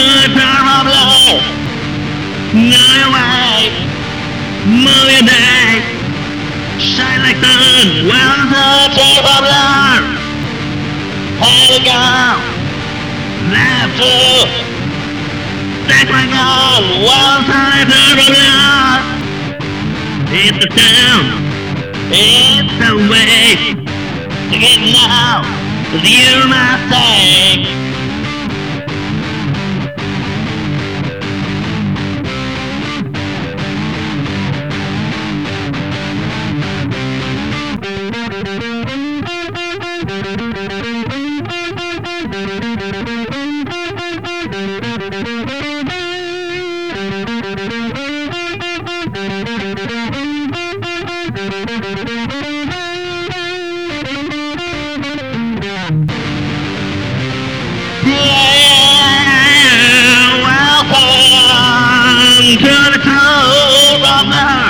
good probably. Now your life, move your day. Shine like the one the tape of love. Here we go. That's my goal. One time love. It's the time, It's the way to get now. You're my thing. old brother.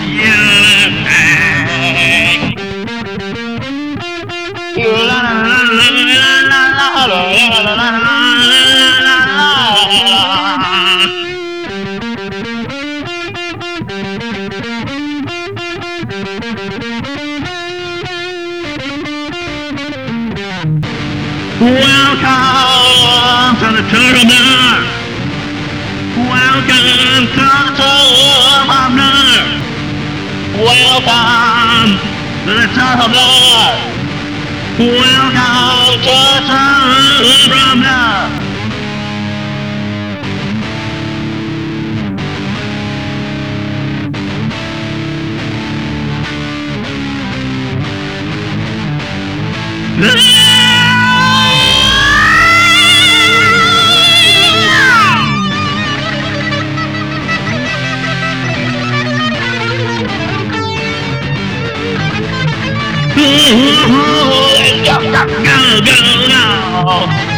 Welcome to the Turtle. Welcome to the Turtle. Welcome to the Turtle. Welcome to the Turtle be. Now.